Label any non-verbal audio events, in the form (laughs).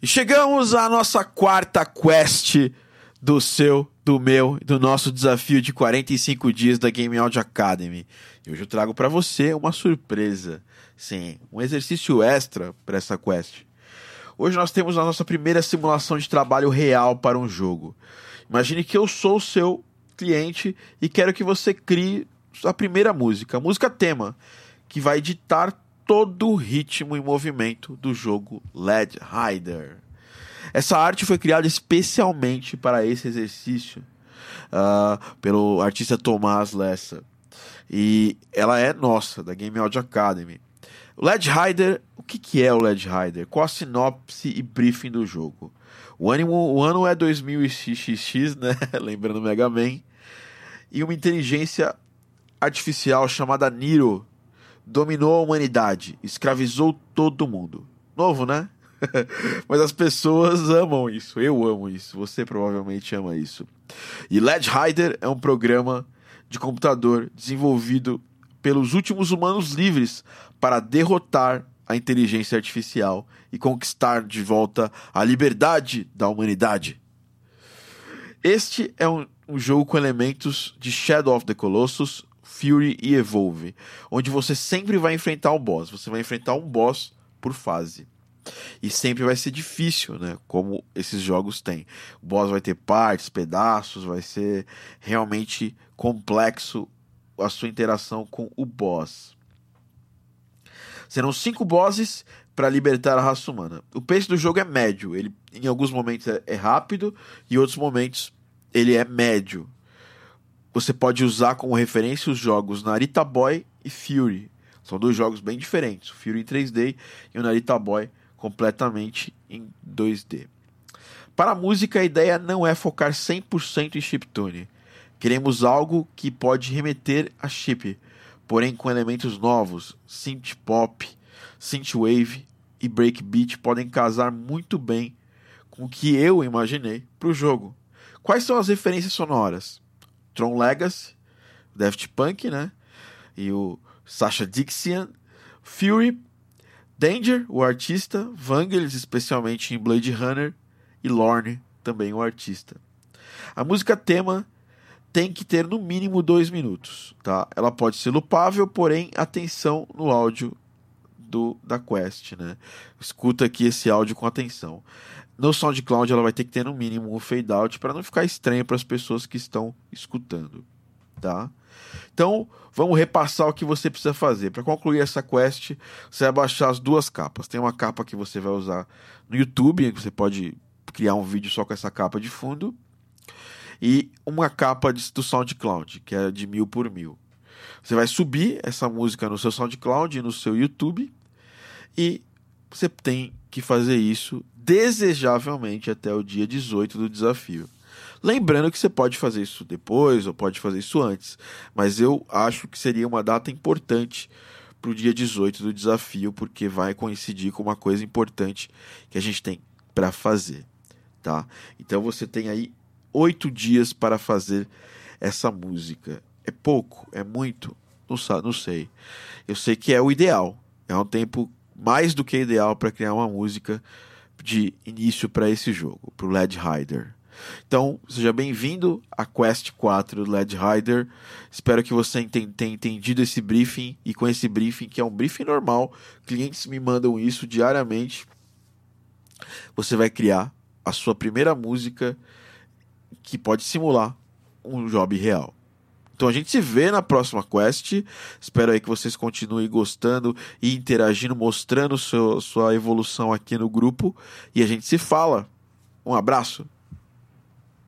E chegamos à nossa quarta quest do seu, do meu, do nosso desafio de 45 dias da Game Audio Academy. E hoje eu trago para você uma surpresa. Sim, um exercício extra para essa quest. Hoje nós temos a nossa primeira simulação de trabalho real para um jogo. Imagine que eu sou o seu cliente e quero que você crie a primeira música, a música tema, que vai ditar todo o ritmo e movimento do jogo Led Rider. Essa arte foi criada especialmente para esse exercício uh, pelo artista Tomás Lessa. E ela é nossa, da Game Audio Academy. O Led Rider, o que, que é o Led Rider? Qual a sinopse e briefing do jogo? O, ânimo, o ano é 2000XX, né? (laughs) Lembrando Mega Man. E uma inteligência artificial chamada Niro dominou a humanidade, escravizou todo mundo. Novo, né? (laughs) Mas as pessoas amam isso. Eu amo isso. Você provavelmente ama isso. E Led Rider é um programa de computador desenvolvido pelos últimos humanos livres para derrotar a inteligência artificial e conquistar de volta a liberdade da humanidade. Este é um, um jogo com elementos de Shadow of the Colossus, Fury e Evolve, onde você sempre vai enfrentar um boss. Você vai enfrentar um boss por fase. E sempre vai ser difícil, né? Como esses jogos têm. O boss vai ter partes, pedaços, vai ser realmente complexo a sua interação com o boss. Serão cinco bosses para libertar a raça humana. O pace do jogo é médio. Ele, em alguns momentos, é, rápido e outros momentos ele é médio você pode usar como referência os jogos Narita Boy e Fury. São dois jogos bem diferentes. O Fury em 3D e o Narita Boy completamente em 2D. Para a música, a ideia não é focar 100% em chiptune. Queremos algo que pode remeter a chip, porém com elementos novos. Synth pop, synth wave e breakbeat podem casar muito bem com o que eu imaginei para o jogo. Quais são as referências sonoras? Tron Legacy, Daft Punk, né? E o Sasha Dixian, Fury, Danger, o artista, Vangelis, especialmente em Blade Runner, e Lorne, também o artista. A música tema tem que ter no mínimo dois minutos, tá? Ela pode ser loopável, porém atenção no áudio do da Quest, né? Escuta aqui esse áudio com atenção. No SoundCloud ela vai ter que ter no mínimo um fade out para não ficar estranho para as pessoas que estão escutando, tá? Então, vamos repassar o que você precisa fazer. Para concluir essa quest, você vai baixar as duas capas. Tem uma capa que você vai usar no YouTube, você pode criar um vídeo só com essa capa de fundo, e uma capa do SoundCloud, que é de mil por mil. Você vai subir essa música no seu SoundCloud e no seu YouTube, e você tem que fazer isso desejavelmente até o dia 18 do desafio. Lembrando que você pode fazer isso depois ou pode fazer isso antes, mas eu acho que seria uma data importante para o dia 18 do desafio, porque vai coincidir com uma coisa importante que a gente tem para fazer, tá? Então você tem aí oito dias para fazer essa música. É pouco? É muito? Não, não sei. Eu sei que é o ideal. É um tempo mais do que ideal para criar uma música de início para esse jogo, para o Led Rider. Então, seja bem-vindo à Quest 4 Led Rider. Espero que você tenha entendido esse briefing e com esse briefing, que é um briefing normal, clientes me mandam isso diariamente. Você vai criar a sua primeira música que pode simular um job real. Então a gente se vê na próxima quest. Espero aí que vocês continuem gostando e interagindo, mostrando seu, sua evolução aqui no grupo. E a gente se fala. Um abraço.